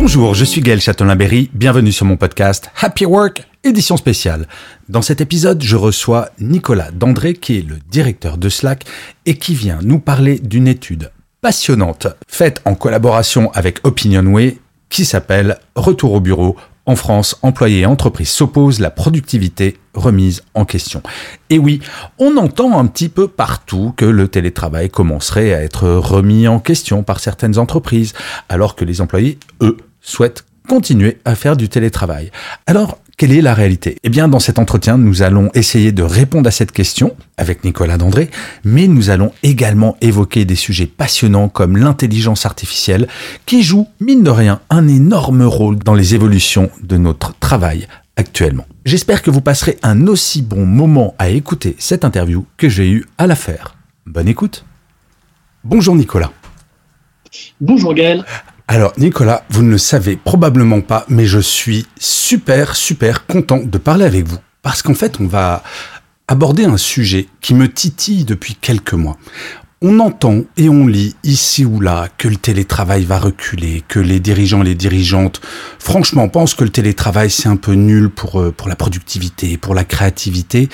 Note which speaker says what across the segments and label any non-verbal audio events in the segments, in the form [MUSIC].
Speaker 1: Bonjour, je suis Gaël Châtelain-Berry, bienvenue sur mon podcast Happy Work, édition spéciale. Dans cet épisode, je reçois Nicolas Dandré, qui est le directeur de Slack et qui vient nous parler d'une étude passionnante faite en collaboration avec Opinionway qui s'appelle Retour au bureau. En France, employés et entreprises s'opposent, la productivité remise en question. Et oui, on entend un petit peu partout que le télétravail commencerait à être remis en question par certaines entreprises, alors que les employés, eux, souhaitent continuer à faire du télétravail. Alors, quelle est la réalité? Eh bien, dans cet entretien, nous allons essayer de répondre à cette question avec Nicolas Dandré, mais nous allons également évoquer des sujets passionnants comme l'intelligence artificielle, qui joue, mine de rien, un énorme rôle dans les évolutions de notre travail actuellement. J'espère que vous passerez un aussi bon moment à écouter cette interview que j'ai eu à la faire. Bonne écoute Bonjour Nicolas.
Speaker 2: Bonjour Gaël.
Speaker 1: Alors Nicolas, vous ne le savez probablement pas, mais je suis super super content de parler avec vous parce qu'en fait on va aborder un sujet qui me titille depuis quelques mois. On entend et on lit ici ou là que le télétravail va reculer, que les dirigeants et les dirigeantes, franchement, pensent que le télétravail c'est un peu nul pour, euh, pour la productivité, pour la créativité.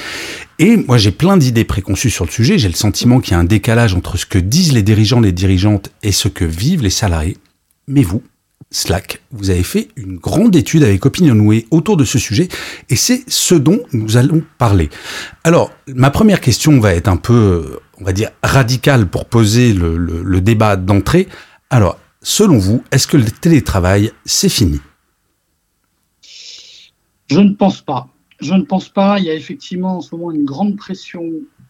Speaker 1: Et moi j'ai plein d'idées préconçues sur le sujet, j'ai le sentiment qu'il y a un décalage entre ce que disent les dirigeants, les dirigeantes et ce que vivent les salariés. Mais vous, Slack, vous avez fait une grande étude avec Opinionway autour de ce sujet et c'est ce dont nous allons parler. Alors, ma première question va être un peu, on va dire, radicale pour poser le débat d'entrée. Alors, selon vous, est-ce que le télétravail, c'est fini?
Speaker 2: Je ne pense pas. Je ne pense pas. Il y a effectivement en ce moment une grande pression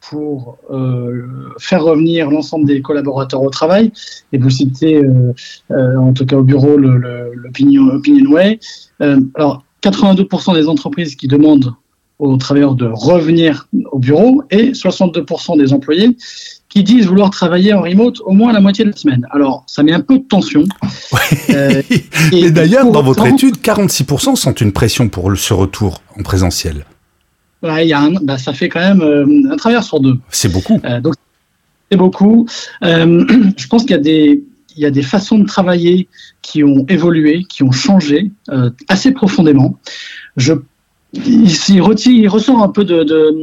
Speaker 2: pour euh, faire revenir l'ensemble des collaborateurs au travail. Et vous citez, euh, euh, en tout cas au bureau, l'opinion Opinionway. Euh, alors, 82% des entreprises qui demandent aux travailleurs de revenir au bureau et 62% des employés qui disent vouloir travailler en remote au moins la moitié de la semaine. Alors, ça met un peu de tension. Euh, [LAUGHS]
Speaker 1: Et d'ailleurs, dans votre étude, 46% sont une pression pour ce retour en présentiel.
Speaker 2: Ouais, il y a un, bah, ça fait quand même euh, un travailleur sur deux.
Speaker 1: C'est beaucoup.
Speaker 2: Euh, donc, c'est beaucoup. Euh, [CLEARS THROAT] je pense qu'il y a des il y a des façons de travailler qui ont évolué, qui ont changé assez profondément. Je il, s'y retire- il ressort un peu de, de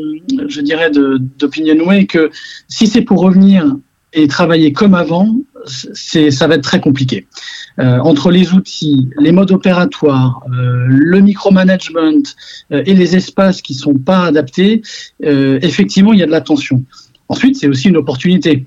Speaker 2: je dirais, de- d'Opinionway que si c'est pour revenir et travailler comme avant, c'est, ça va être très compliqué. Euh, entre les outils, les modes opératoires, euh, le micromanagement euh, et les espaces qui sont pas adaptés, euh, effectivement, il y a de la tension. Ensuite, c'est aussi une opportunité.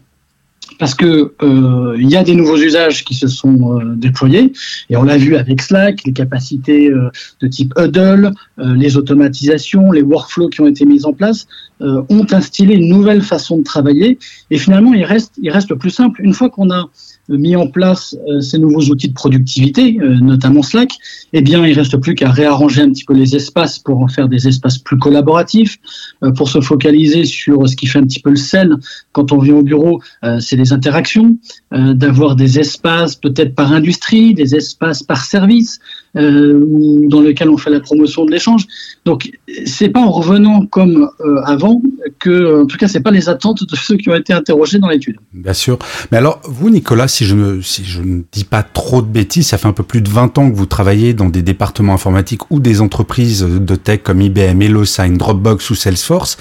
Speaker 2: Parce que euh, il y a des nouveaux usages qui se sont euh, déployés et on l'a vu avec Slack, les capacités euh, de type Huddle, euh, les automatisations, les workflows qui ont été mis en place euh, ont instillé une nouvelle façon de travailler et finalement il reste il reste le plus simple. Une fois qu'on a mis en place euh, ces nouveaux outils de productivité, euh, notamment Slack, eh bien, il reste plus qu'à réarranger un petit peu les espaces pour en faire des espaces plus collaboratifs, euh, pour se focaliser sur ce qui fait un petit peu le sel quand on vient au bureau, euh, c'est les interactions, euh, d'avoir des espaces peut-être par industrie, des espaces par service, euh, dans lequel on fait la promotion de l'échange. Donc, c'est pas en revenant comme euh, avant que, en tout cas, c'est pas les attentes de ceux qui ont été interrogés dans l'étude.
Speaker 1: Bien sûr. Mais alors, vous, Nicolas, si je, me, si je ne dis pas trop de bêtises, ça fait un peu plus de 20 ans que vous travaillez dans des départements informatiques ou des entreprises de tech comme IBM, HelloSign, Dropbox ou Salesforce.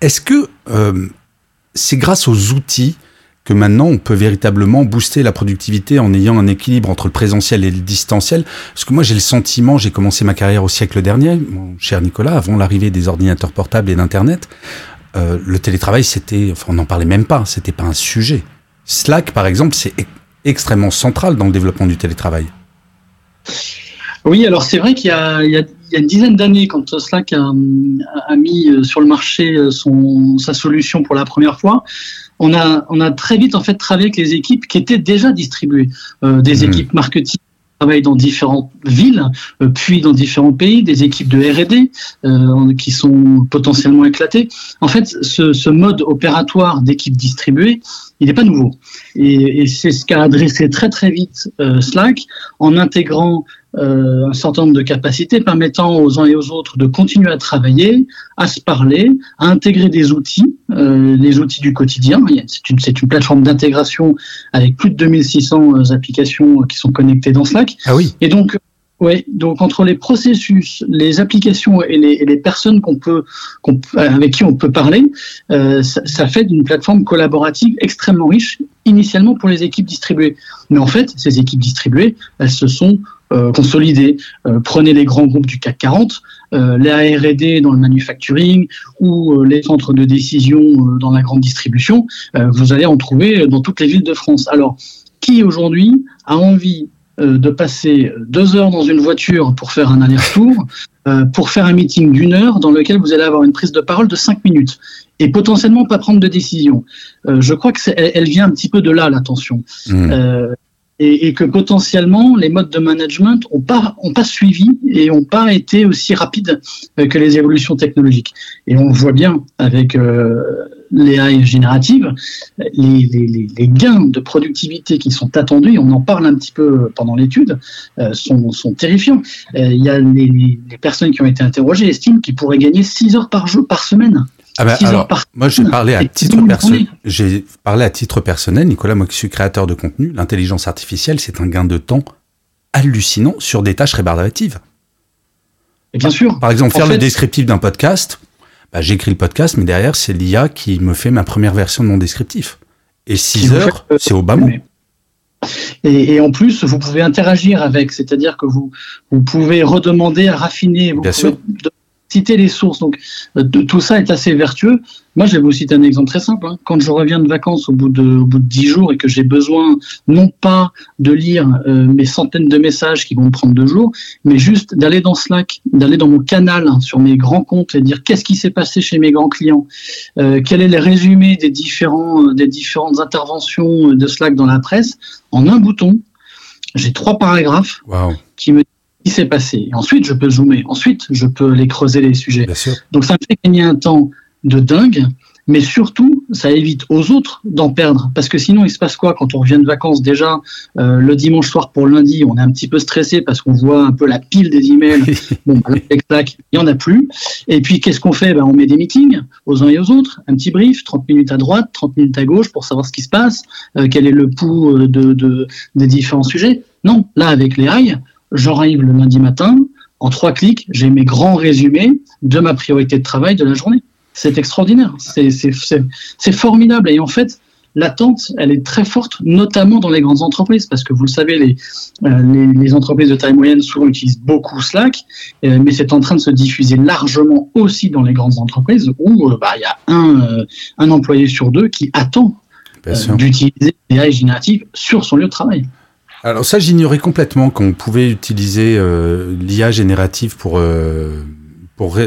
Speaker 1: Est-ce que euh, c'est grâce aux outils que maintenant on peut véritablement booster la productivité en ayant un équilibre entre le présentiel et le distanciel Parce que moi j'ai le sentiment, j'ai commencé ma carrière au siècle dernier, mon cher Nicolas, avant l'arrivée des ordinateurs portables et d'Internet, euh, le télétravail c'était, enfin on n'en parlait même pas, c'était pas un sujet. Slack par exemple c'est e- extrêmement central dans le développement du télétravail.
Speaker 2: Oui, alors c'est vrai qu'il y a, il y a- il y a une dizaine d'années, quand Slack a, a, mis sur le marché son, sa solution pour la première fois, on a, on a très vite en fait travaillé avec les équipes qui étaient déjà distribuées, euh, des mmh. équipes marketing travaillent dans différentes villes, euh, puis dans différents pays, des équipes de R&D euh, qui sont potentiellement éclatées. En fait, ce, ce mode opératoire d'équipe distribuée, il n'est pas nouveau. Et, et c'est ce qu'a adressé très très vite euh, Slack en intégrant euh, un certain nombre de capacités permettant aux uns et aux autres de continuer à travailler, à se parler, à intégrer des outils, euh, les outils du quotidien. C'est une, une, plateforme d'intégration avec plus de 2600 euh, applications qui sont connectées dans Slack.
Speaker 1: Ah oui.
Speaker 2: Et donc, oui, donc entre les processus, les applications et les, et les personnes qu'on peut, qu'on, avec qui on peut parler, euh, ça, ça, fait une plateforme collaborative extrêmement riche, initialement pour les équipes distribuées. Mais en fait, ces équipes distribuées, elles se sont euh, consolidées. Euh, prenez les grands groupes du CAC 40, euh, les R&D dans le manufacturing ou euh, les centres de décision euh, dans la grande distribution. vous allez en trouver dans toutes les villes de France. Alors, qui aujourd'hui a envie de passer deux heures dans une voiture pour faire un aller-retour, euh, pour faire un meeting d'une heure dans lequel vous allez avoir une prise de parole de cinq minutes et potentiellement pas prendre de décision? Euh, je crois que elle, elle, vient un petit peu de là l'attention. Mmh. Euh, et, et, que potentiellement les modes de management ont pas ont pas suivi et ont pas été aussi rapides que les évolutions technologiques. Et on voit bien avec euh, les AI génératives, les, les, les, gains de productivité qui sont attendus, on en parle un petit peu pendant l'étude, euh, sont, sont, terrifiants. Euh, il y a les, les, personnes qui ont été interrogées estiment qu'ils pourraient gagner 6 heures par jour par semaine.
Speaker 1: Ah ben, alors, moi, j'ai parlé à titre personnel. J'ai parlé à titre personnel, Nicolas, moi qui suis créateur de contenu, l'intelligence artificielle, c'est un gain de temps hallucinant sur des tâches rébarbatives.
Speaker 2: Et bien sûr.
Speaker 1: Par exemple, faire fait, le descriptif d'un podcast, bah, j'écris le podcast, mais derrière, c'est l'IA qui me fait ma première version de mon descriptif. Et 6 heures, euh, c'est au bas mot.
Speaker 2: Et, et, en plus, vous pouvez interagir avec, c'est-à-dire que vous, vous pouvez redemander à raffiner. Vous
Speaker 1: Bien
Speaker 2: pouvez
Speaker 1: sûr
Speaker 2: citer les sources. Donc, de, tout ça est assez vertueux. Moi, je vais vous citer un exemple très simple. Hein. Quand je reviens de vacances au bout de, au bout de 10 jours et que j'ai besoin, non pas de lire euh, mes centaines de messages qui vont me prendre deux jours, mais juste d'aller dans Slack, d'aller dans mon canal hein, sur mes grands comptes et dire qu'est-ce qui s'est passé chez mes grands clients, euh, quel est le résumé des, différents, euh, des différentes interventions de Slack dans la presse, en un bouton, j'ai trois paragraphes
Speaker 1: wow.
Speaker 2: qui me qui s'est passé. Et ensuite, je peux zoomer. Ensuite, je peux les creuser les sujets. Donc, ça me fait gagner un temps de dingue, mais surtout, ça évite aux autres d'en perdre. Parce que sinon, il se passe quoi quand on revient de vacances déjà euh, le dimanche soir pour lundi On est un petit peu stressé parce qu'on voit un peu la pile des emails. [LAUGHS] bon, bah, il n'y en a plus. Et puis, qu'est-ce qu'on fait? Ben, On met des meetings aux uns et aux autres, un petit brief, 30 minutes à droite, 30 minutes à gauche pour savoir ce qui se passe, euh, quel est le pouls euh, de, de, des différents sujets. Non, là, avec les AI, j'arrive le lundi matin, en trois clics, j'ai mes grands résumés de ma priorité de travail de la journée. C'est extraordinaire, c'est formidable. Et en fait, l'attente, elle est très forte, notamment dans les grandes entreprises, parce que vous le savez, les, euh, les, les, entreprises de taille moyenne souvent utilisent beaucoup Slack, euh, mais c'est en train de se diffuser largement aussi dans les grandes entreprises où euh, bah, il y a un, un employé sur deux qui attend d'utiliser l'AI générative sur son lieu de travail.
Speaker 1: Alors ça, j'ignorais complètement qu'on pouvait utiliser euh, l'IA générative pour, euh, pour,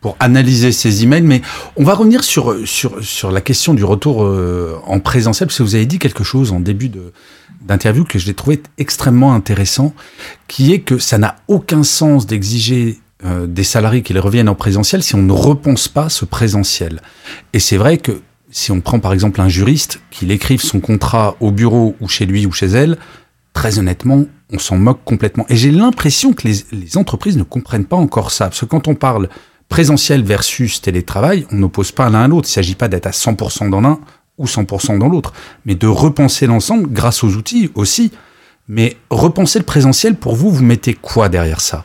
Speaker 1: pour analyser ces emails, mais on va revenir sur, sur, sur la question du retour euh, en présentiel, parce que vous avez dit quelque chose en début d'interview que je l'ai trouvé extrêmement intéressant, qui est que ça n'a aucun sens d'exiger euh, des salariés qu'ils reviennent en présentiel si on ne repense pas ce présentiel. Et c'est vrai que si on prend par exemple un juriste, qu'il écrive son contrat au bureau ou chez lui ou chez elle, très honnêtement, on s'en moque complètement. Et j'ai l'impression que les, les, entreprises ne comprennent pas encore ça. Parce que quand on parle présentiel versus télétravail, on n'oppose pas l'un à l'autre. Il ne s'agit pas d'être à 100% dans l'un ou 100% dans l'autre, mais de repenser l'ensemble grâce aux outils aussi. Mais repenser le présentiel, pour vous, vous mettez quoi derrière ça?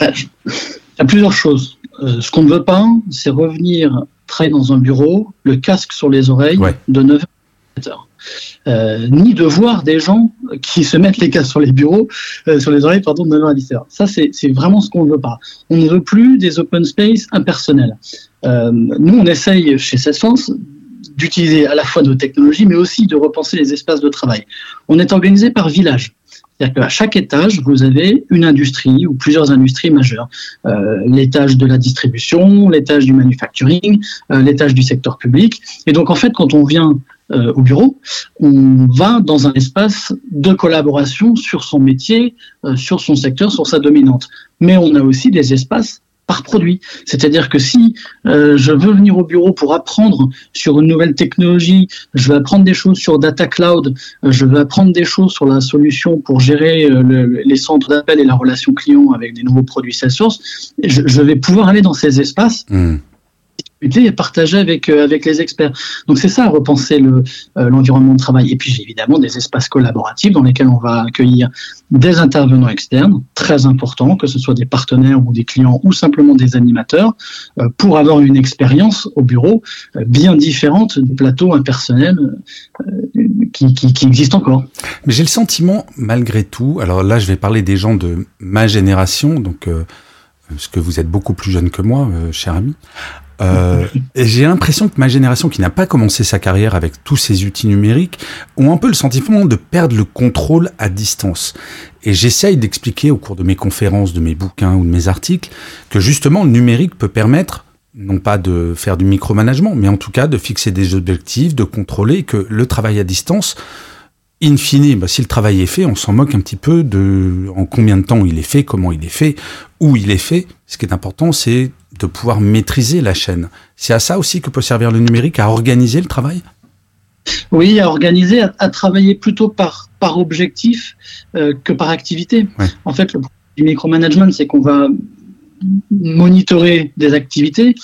Speaker 2: Il y a plusieurs choses. Euh, ce qu'on ne veut pas, c'est revenir très dans un bureau, le casque sur les oreilles, ouais. de 9h à 7h. Euh, ni de voir des gens qui se mettent les casques sur les bureaux, euh, sur les oreilles, pardon, de 9h à 17h. Ça, c'est vraiment ce qu'on ne veut pas. On ne veut plus des open space impersonnels. Euh, nous, on essaye chez Salesforce d'utiliser à la fois nos technologies, mais aussi de repenser les espaces de travail. On est organisé par village. C'est-à-dire qu'à chaque étage, vous avez une industrie ou plusieurs industries majeures. Euh, l'étage de la distribution, l'étage du manufacturing, euh, l'étage du secteur public. Et donc, en fait, quand on vient euh, au bureau, on va dans un espace de collaboration sur son métier, euh, sur son secteur, sur sa dominante. Mais on a aussi des espaces par produit. C'est-à-dire que si euh, je veux venir au bureau pour apprendre sur une nouvelle technologie, je veux apprendre des choses sur Data Cloud, euh, je veux apprendre des choses sur la solution pour gérer euh, le, les centres d'appel et la relation client avec des nouveaux produits Salesforce, je, je vais pouvoir aller dans ces espaces.
Speaker 1: Mmh
Speaker 2: et partager avec euh, avec les experts. Donc c'est ça, repenser le euh, l'environnement de travail. Et puis j'ai évidemment des espaces collaboratifs dans lesquels on va accueillir des intervenants externes, très importants, que ce soit des partenaires ou des clients ou simplement des animateurs, euh, pour avoir une expérience au bureau bien différente des plateaux impersonnels qui, qui, qui existent encore.
Speaker 1: Mais j'ai le sentiment, malgré tout, alors là je vais parler des gens de ma génération, donc parce que vous êtes beaucoup plus jeune que moi, cher ami. Euh, j'ai l'impression que ma génération, qui n'a pas commencé sa carrière avec tous ces outils numériques, ont un peu le sentiment de perdre le contrôle à distance. Et j'essaye d'expliquer au cours de mes conférences, de mes bouquins ou de mes articles, que justement le numérique peut permettre non pas de faire du micromanagement, mais en tout cas de fixer des objectifs, de contrôler que le travail à distance, in fine, bah, si le travail est fait, on s'en moque un petit peu de en combien de temps il est fait, comment il est fait, où il est fait. Ce qui est important, c'est de pouvoir maîtriser la chaîne. C'est à ça aussi que peut servir le numérique, à organiser le travail?
Speaker 2: Oui, à organiser, à, travailler plutôt par, par objectif euh, que par activité.
Speaker 1: Ouais.
Speaker 2: En fait, le micromanagement, c'est qu'on va monitorer des activités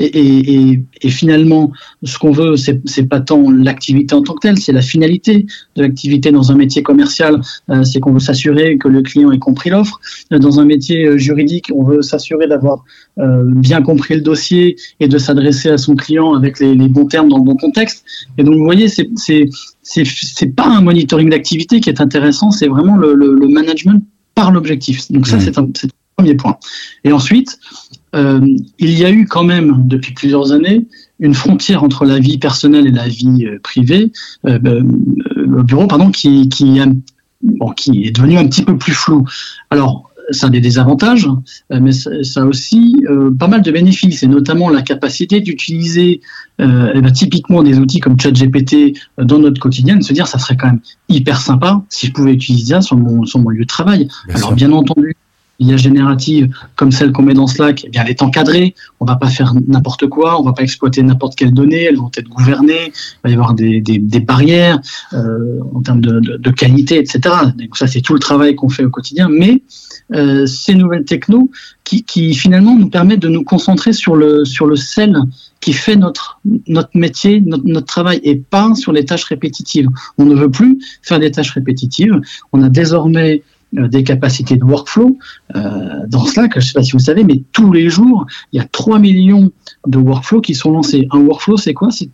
Speaker 2: et, et, et, et, finalement, ce qu'on veut, c'est pas tant l'activité en tant que telle, c'est la finalité de l'activité dans un métier commercial. Euh, c'est qu'on veut s'assurer que le client ait compris l'offre. Dans un métier euh, juridique, on veut s'assurer d'avoir euh, bien compris le dossier et de s'adresser à son client avec les, les, bons termes dans le bon contexte. Et donc, vous voyez, c'est c'est pas un monitoring d'activité qui est intéressant, c'est vraiment le, le, le, management par l'objectif. Donc ça, mmh. c'est un, un premier point. Et ensuite, euh, il y a eu quand même, depuis plusieurs années, une frontière entre la vie personnelle et la vie euh, privée, euh, euh, au bureau, pardon, qui, qui, bon, qui est devenue un petit peu plus floue. Alors, ça a des désavantages, mais ça a aussi euh, pas mal de bénéfices, et notamment la capacité d'utiliser euh, eh ben, typiquement des outils comme ChatGPT dans notre quotidien, de se dire ça serait quand même hyper sympa si je pouvais utiliser ça sur mon, sur mon lieu de travail. Bien Alors sûr. bien entendu, l'IA générative comme celle qu'on met dans Slack, eh bien, elle est encadrée. On va pas faire n'importe quoi, on va pas exploiter n'importe quelle donnée. Elles vont être gouvernées. Il va y avoir des, des, barrières euh, en termes de, de, qualité, etc. Donc ça, c'est tout le travail qu'on fait au quotidien. Mais euh, ces nouvelles technos qui, finalement nous permettent de nous concentrer sur le sur le sel qui fait notre notre métier, notre, notre travail, et pas sur les tâches répétitives. On ne veut plus faire des tâches répétitives. On a désormais des capacités de workflow. Euh, dans Slack, je ne sais pas si vous savez, mais tous les jours, il y a 3 millions de workflows qui sont lancés. Un workflow, c'est quoi? C'est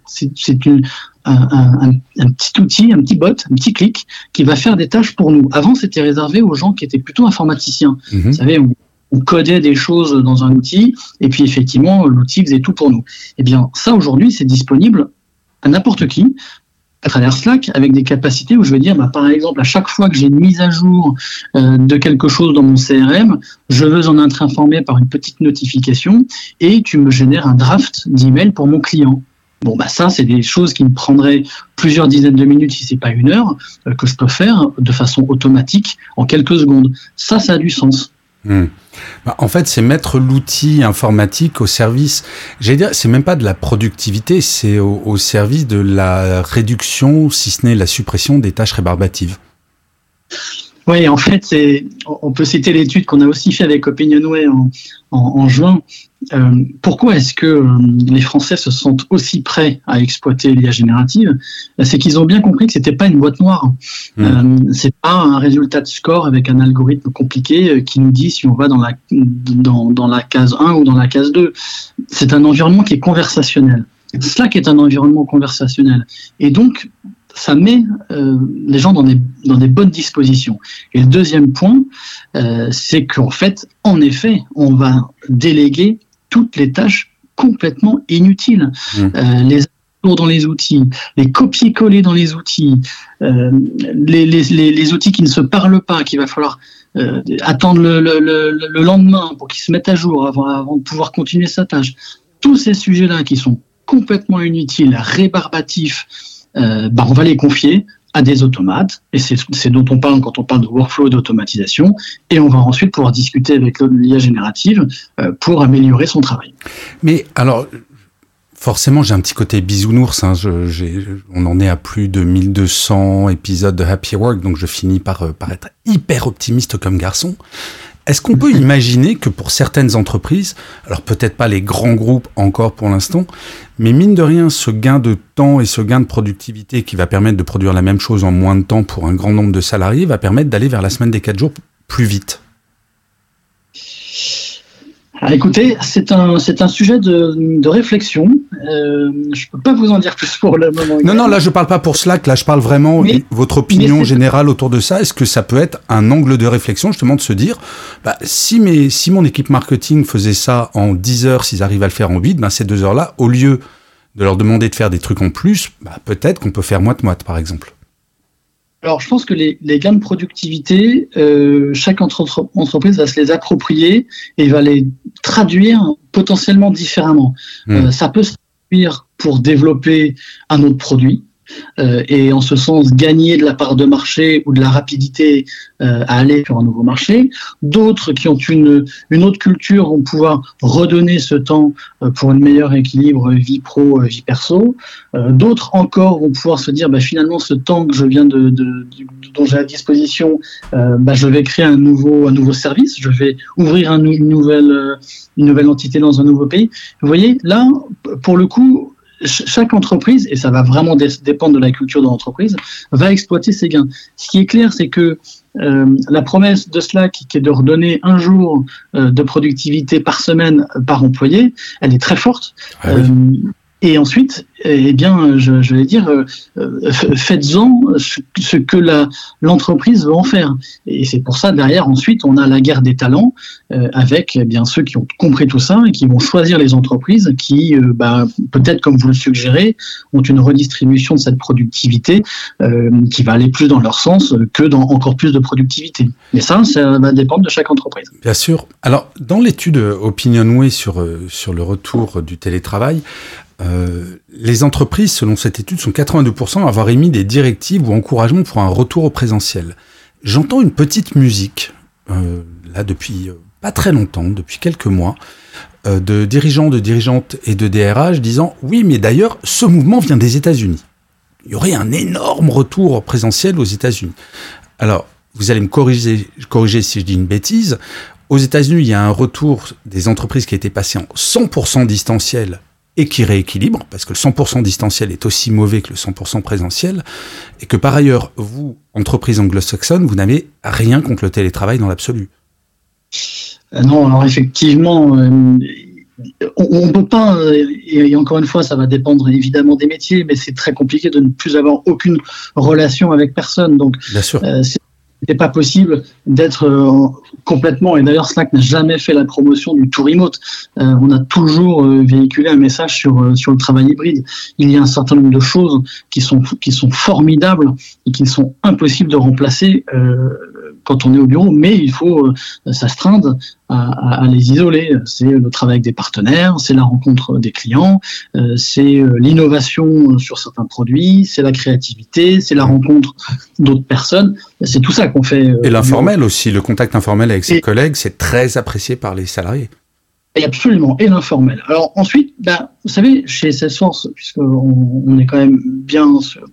Speaker 2: un, un, un, petit outil, un petit bot, un petit clic qui va faire des tâches pour nous. Avant, c'était réservé aux gens qui étaient plutôt informaticiens. -hmm. Vous savez, on, on codait des choses dans un outil, et puis effectivement, l'outil faisait tout pour nous. Eh bien, ça, aujourd'hui, c'est disponible à n'importe qui, à travers Slack avec des capacités où je vais dire, bah, par exemple, à chaque fois que j'ai une mise à jour euh, de quelque chose dans mon CRM, je veux en être informé par une petite notification et tu me génères un draft d'email pour mon client. Bon, bah ça, c'est des choses qui me prendraient plusieurs dizaines de minutes, si c'est pas une heure, euh, que je peux faire de façon automatique en quelques secondes. Ça, ça a du sens.
Speaker 1: Mmh. Bah, en fait, c'est mettre l'outil informatique au service. J'allais dire, c'est même pas de la productivité, c'est au, service de la réduction, si ce n'est la suppression des tâches rébarbatives.
Speaker 2: Oui, en fait, on peut citer l'étude qu'on a aussi fait avec Opinionway en, en, en juin. Euh, pourquoi est-ce que euh, les Français se sentent aussi prêts à exploiter l'IA générative? C'est qu'ils ont bien compris que c'était pas une boîte noire. Mmh. Euh, c'est pas un résultat de score avec un algorithme compliqué euh, qui nous dit si on va dans la, dans, dans la case 1 ou dans la case 2. C'est un environnement qui est conversationnel. Slack est un environnement conversationnel. Et donc, ça met euh, les gens dans des, dans des bonnes dispositions. Et le deuxième point, euh, c'est qu'en fait, en effet, on va déléguer toutes les tâches complètement inutiles. Mmh. Euh, les dans les outils, les copier-coller dans les outils, euh, les, les, les, outils qui ne se parlent pas, qu'il va falloir euh, attendre le, le, le, lendemain pour qu'ils se mettent à jour avant, avant de pouvoir continuer sa tâche. Tous ces sujets-là qui sont complètement inutiles, rébarbatifs, euh, bah on va les confier à des automates, et c'est dont on parle quand on parle de workflow d'automatisation, et on va ensuite pouvoir discuter avec l'IA générative euh, pour améliorer son travail.
Speaker 1: Mais alors, forcément, j'ai un petit côté bisounours. Hein. on en est à plus de 1200 épisodes de Happy Work, donc je finis par, euh, par être hyper optimiste comme garçon. Est-ce qu'on peut imaginer que pour certaines entreprises, alors peut-être pas les grands groupes encore pour l'instant, mais mine de rien, ce gain de temps et ce gain de productivité qui va permettre de produire la même chose en moins de temps pour un grand nombre de salariés va permettre d'aller vers la semaine des 4 jours plus vite?
Speaker 2: Ah, écoutez, c'est un, c'est un sujet de, de réflexion. Euh, je peux pas vous en dire plus pour le moment.
Speaker 1: Non, non, là je parle pas pour Slack, là je parle vraiment votre opinion générale autour de ça. Est-ce que ça peut être un angle de réflexion justement de se dire, bah, si, mes, si mon équipe marketing faisait ça en 10 heures, s'ils arrivent à le faire en 8, ben, ces deux heures-là, au lieu de leur demander de faire des trucs en plus, bah, peut-être qu'on peut faire moite-moite par exemple.
Speaker 2: Alors, je pense que les, gains de productivité, euh, chaque entreprise va se les approprier et va les traduire potentiellement différemment. Hmm. Euh, ça peut se traduire pour développer un autre produit. Euh, et en ce sens gagner de la part de marché ou de la rapidité euh, à aller sur un nouveau marché. D'autres qui ont une, une autre culture vont pouvoir redonner ce temps euh, pour un meilleur équilibre vie pro, vie perso. D'autres encore vont pouvoir se dire bah, finalement ce temps que je viens de, dont j'ai à disposition, bah, je vais créer un nouveau, un nouveau service, je vais ouvrir un, une, nouvelle, une nouvelle entité dans un nouveau pays. Vous voyez, là, pour le coup, chaque entreprise, et ça va vraiment dépendre de la culture de l'entreprise, va exploiter ses gains. Ce qui est clair, c'est que euh, la promesse de Slack, qui est de redonner un jour euh, de productivité par semaine par employé, elle est très forte. Ah euh, et ensuite, eh bien, je, vais dire, euh, euh, faites-en ce, que l'entreprise veut en faire. Et c'est pour ça, derrière, ensuite, on a la guerre des talents euh, avec eh bien ceux qui ont compris tout ça et qui vont choisir les entreprises qui, bah, peut-être comme vous le suggérez, ont une redistribution de cette productivité qui va aller plus dans leur sens que dans encore plus de productivité. Mais ça, ça va dépendre de chaque entreprise.
Speaker 1: Bien sûr. Alors, dans l'étude OpinionWay sur, sur le retour du télétravail, les entreprises, selon cette étude, sont 82% à avoir émis des directives ou encouragements pour un retour au présentiel. J'entends une petite musique, euh, là depuis euh, pas très longtemps, depuis quelques mois, de dirigeants, de dirigeantes et de DRH disant oui, mais d'ailleurs, ce mouvement vient des États-Unis. Il y aurait un énorme retour au présentiel aux États-Unis. Alors, vous allez me corriger, corriger si je dis une bêtise. Aux États-Unis, il y a un retour des entreprises qui a été passé en 100% distanciel et qui rééquilibre, parce que le 100% distanciel est aussi mauvais que le 100% présentiel, et que par ailleurs, vous, entreprise anglo-saxonne, vous n'avez rien contre le télétravail dans l'absolu.
Speaker 2: Euh, non, alors effectivement, euh, on ne peut pas, euh, et encore une fois, ça va dépendre évidemment des métiers, mais c'est très compliqué de ne plus avoir aucune relation avec personne. Donc,
Speaker 1: Bien sûr
Speaker 2: n'est pas possible d'être euh, complètement, et d'ailleurs Slack n'a jamais fait la promotion du tout remote. Euh, on a toujours euh, véhiculé un message sur, sur le travail hybride. Il y a un certain nombre de choses qui sont, qui sont formidables et qui sont impossibles de remplacer quand on est au bureau, mais il faut s'astreindre à, à, les isoler. C'est le travail avec des partenaires, c'est la rencontre des clients, c'est l'innovation sur certains produits, c'est la créativité, c'est la rencontre d'autres personnes. C'est tout ça qu'on fait.
Speaker 1: Euh, et l'informel aussi, le contact informel avec ses collègues, c'est très apprécié par les salariés.
Speaker 2: Et absolument, et l'informel. Alors ensuite, ben, vous savez, chez Salesforce, puisqu'on on est quand même bien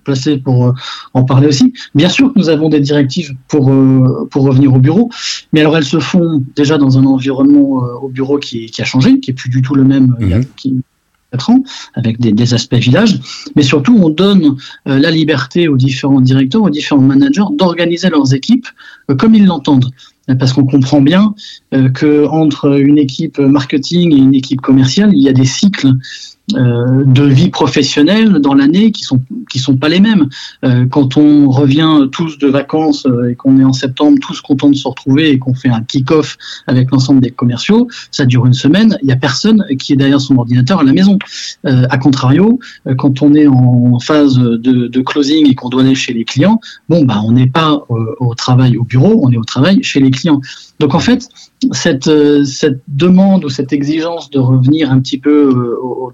Speaker 2: placé pour euh, en parler aussi, bien sûr que nous avons des directives pour, euh, pour revenir au bureau, mais alors elles se font déjà dans un environnement au bureau qui, qui, a changé, qui est plus du tout le même mhm. qui, ans, avec des, aspects village, mais surtout on donne euh, la liberté aux différents directeurs, aux différents managers d'organiser leurs équipes euh, comme ils l'entendent. Parce qu'on comprend bien que entre une équipe marketing et une équipe commerciale, il y a des cycles euh, de vie professionnelle dans l'année qui sont qui sont pas les mêmes. Euh, quand on revient tous de vacances euh, et qu'on est en septembre tous contents de se retrouver et qu'on fait un kick-off avec l'ensemble des commerciaux, ça dure une semaine. Il y a personne qui est derrière son ordinateur à la maison. Euh, a contrario, quand on est en phase de, de closing et qu'on doit aller chez les clients, bon bah on n'est pas au travail au bureau, on est au travail chez les clients. Donc en fait, cette, cette demande ou cette exigence de revenir un petit peu au,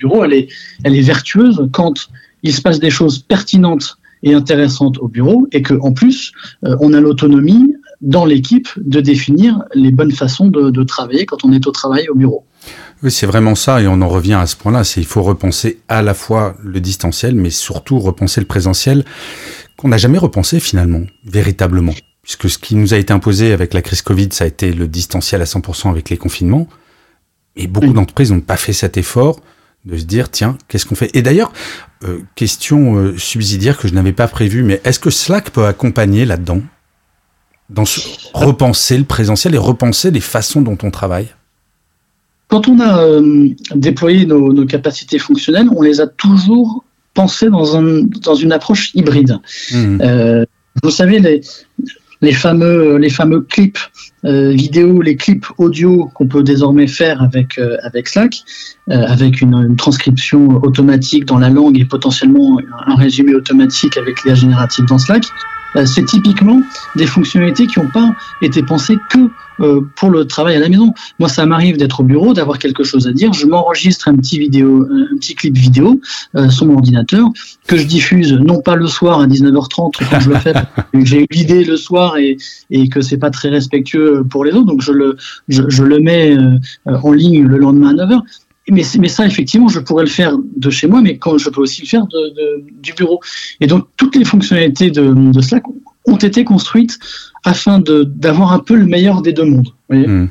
Speaker 2: bureau, elle est, vertueuse quand il se passe des choses pertinentes et intéressantes au bureau et que en plus euh, on a l'autonomie dans l'équipe de définir les bonnes façons de, travailler quand on est au travail au bureau.
Speaker 1: Oui, c'est vraiment ça, et on en revient à ce point-là. C'est il faut repenser à la fois le distanciel, mais surtout repenser le présentiel qu'on n'a jamais repensé finalement, véritablement. Puisque ce qui nous a été imposé avec la crise Covid, ça a été le distanciel à 100% avec les confinements. Et beaucoup d'entreprises n'ont pas fait cet effort de se dire tiens qu'est-ce qu'on fait? Et d'ailleurs euh, question euh, subsidiaire que je n'avais pas prévue mais est-ce que Slack peut accompagner là-dedans? Dans ce, repenser le présentiel et repenser les façons dont on travaille?
Speaker 2: Quand on a euh, déployé nos, capacités fonctionnelles on les a toujours pensées dans, un, dans une approche hybride. Mmh. vous savez les, les fameux les fameux clips euh, vidéo, les clips audio qu'on peut désormais faire avec euh, avec Slack, euh, avec une, une, transcription automatique dans la langue et potentiellement un résumé automatique avec l'IA générative dans Slack. Euh, c'est typiquement des fonctionnalités qui n'ont pas été pensées que euh, pour le travail à la maison. Moi, ça m'arrive d'être au bureau, d'avoir quelque chose à dire. Je m'enregistre un petit vidéo, un petit clip vidéo euh, sur mon ordinateur que je diffuse non pas le soir à 19h30 quand je le fais. J'ai eu l'idée le soir et, et que c'est pas très respectueux pour les autres, donc je le je, je le mets en ligne le lendemain à 9h mais, mais, ça, effectivement, je pourrais le faire de chez moi, mais quand je peux aussi le faire de, du bureau. Et donc, toutes les fonctionnalités de, de Slack ont été construites afin d'avoir un peu le meilleur des deux mondes. Hmm.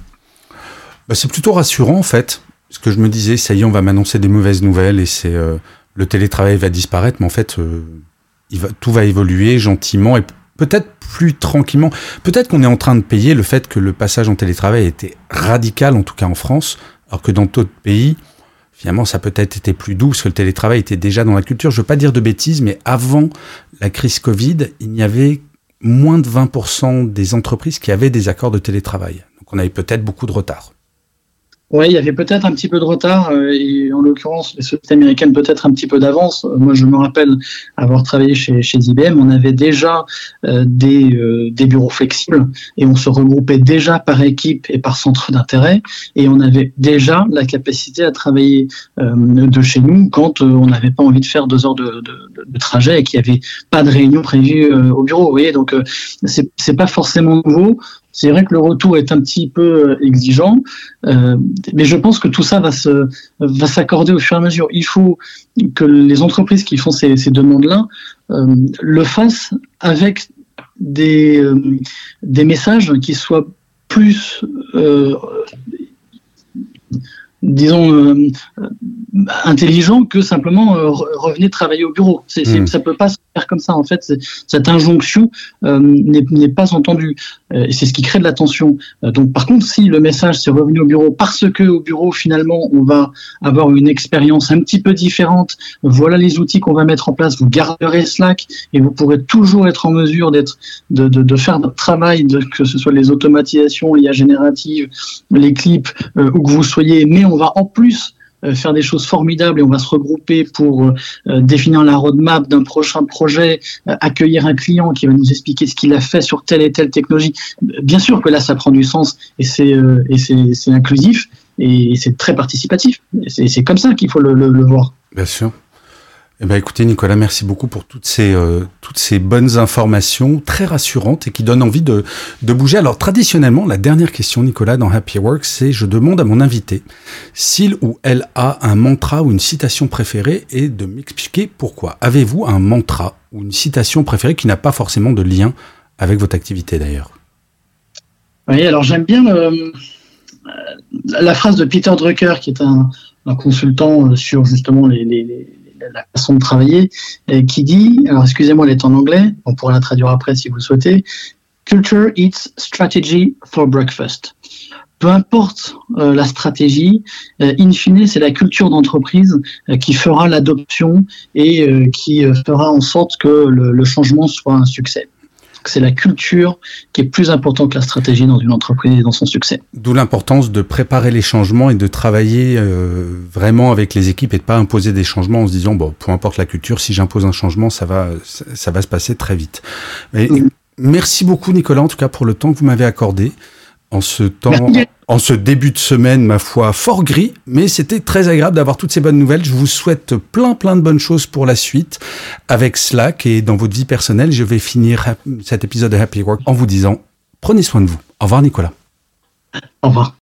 Speaker 1: Bah, c'est plutôt rassurant, en fait. Ce que je me disais, ça y est, on va m'annoncer des mauvaises nouvelles et c'est euh, le télétravail va disparaître, mais en fait, euh, tout va évoluer gentiment et peut-être plus tranquillement. Peut-être qu'on est en train de payer le fait que le passage en télétravail était radical, en tout cas en France, alors que dans d'autres pays, finalement, ça peut-être été plus doux, parce que le télétravail était déjà dans la culture. Je veux pas dire de bêtises, mais avant la crise Covid, il y avait moins de 20% des entreprises qui avaient des accords de télétravail. Donc on avait peut-être beaucoup de retard.
Speaker 2: Oui, il y avait peut-être un petit peu de retard, euh, et en l'occurrence, les sociétés américaines peut-être un petit peu d'avance. Moi, je me rappelle avoir travaillé chez, chez IBM, on avait déjà euh, des, euh, des bureaux flexibles, et on se regroupait déjà par équipe et par centre d'intérêt, et on avait déjà la capacité à travailler de chez nous quand on n'avait pas envie de faire deux heures de, de, de trajet et qu'il n'y avait pas de réunion prévue au bureau. Vous voyez, donc c'est pas forcément nouveau. C'est vrai que le retour est un petit peu euh, exigeant, euh, mais je pense que tout ça va se va s'accorder au fur et à mesure. Il faut que les entreprises qui font ces, ces demandes-là euh, le fassent avec des des messages qui soient plus disons, euh, intelligent que simplement euh, revenez travailler au bureau. Hmm. ça peut pas se comme ça. En fait, cette injonction euh, n'est, pas entendue. Euh, c'est ce qui crée de la tension. donc, par contre, si le message c'est revenu au bureau parce que au bureau, finalement, on va avoir une expérience un petit peu différente, voilà les outils qu'on va mettre en place, vous garderez Slack et vous pourrez toujours être en mesure d'être, de, de, de faire votre travail, de, que ce soit les automatisations, l'IA générative, les clips, où que vous soyez, mais on va en plus euh, faire des choses formidables et on va se regrouper pour euh, euh, définir la roadmap d'un prochain projet, accueillir un client qui va nous expliquer ce qu'il a fait sur telle et telle technologie. Bien sûr que là, ça prend du sens et c'est et c'est inclusif et c'est très participatif. C'est comme ça qu'il faut le, le voir.
Speaker 1: Bien sûr. Eh ben, écoutez, Nicolas, merci beaucoup pour toutes ces, euh, toutes ces bonnes informations très rassurantes et qui donnent envie de, de bouger. Alors, traditionnellement, la dernière question, Nicolas, dans Happy Work, c'est je demande à mon invité s'il ou elle a un mantra ou une citation préférée et de m'expliquer pourquoi. Avez-vous un mantra ou une citation préférée qui n'a pas forcément de lien avec votre activité d'ailleurs?
Speaker 2: Oui, alors j'aime bien le, la phrase de Peter Drucker, qui est un, un consultant sur justement les, les la façon de travailler, qui dit, alors excusez-moi, elle est en anglais, on pourra la traduire après si vous souhaitez, Culture eats strategy for breakfast. Peu importe euh, la stratégie, euh, in fine, c'est la culture d'entreprise euh, qui fera l'adoption et qui fera en sorte que le changement soit un succès c'est la culture qui est plus importante que la stratégie dans une entreprise et dans son succès.
Speaker 1: D'où l'importance de préparer les changements et de travailler euh, vraiment avec les équipes et de pas imposer des changements en se disant bon, peu importe la culture, si j'impose un changement, ça va, ça va se passer très vite. Merci beaucoup Nicolas en tout cas pour le temps que vous m'avez accordé en ce temps, en ce début de semaine, ma foi, fort gris, mais c'était très agréable d'avoir toutes ces bonnes nouvelles. Je vous souhaite plein, plein de bonnes choses pour la suite avec Slack et dans votre vie personnelle. Je vais finir cet épisode de Happy Work en vous disant, prenez soin de vous. Au revoir, Nicolas.
Speaker 2: Au revoir.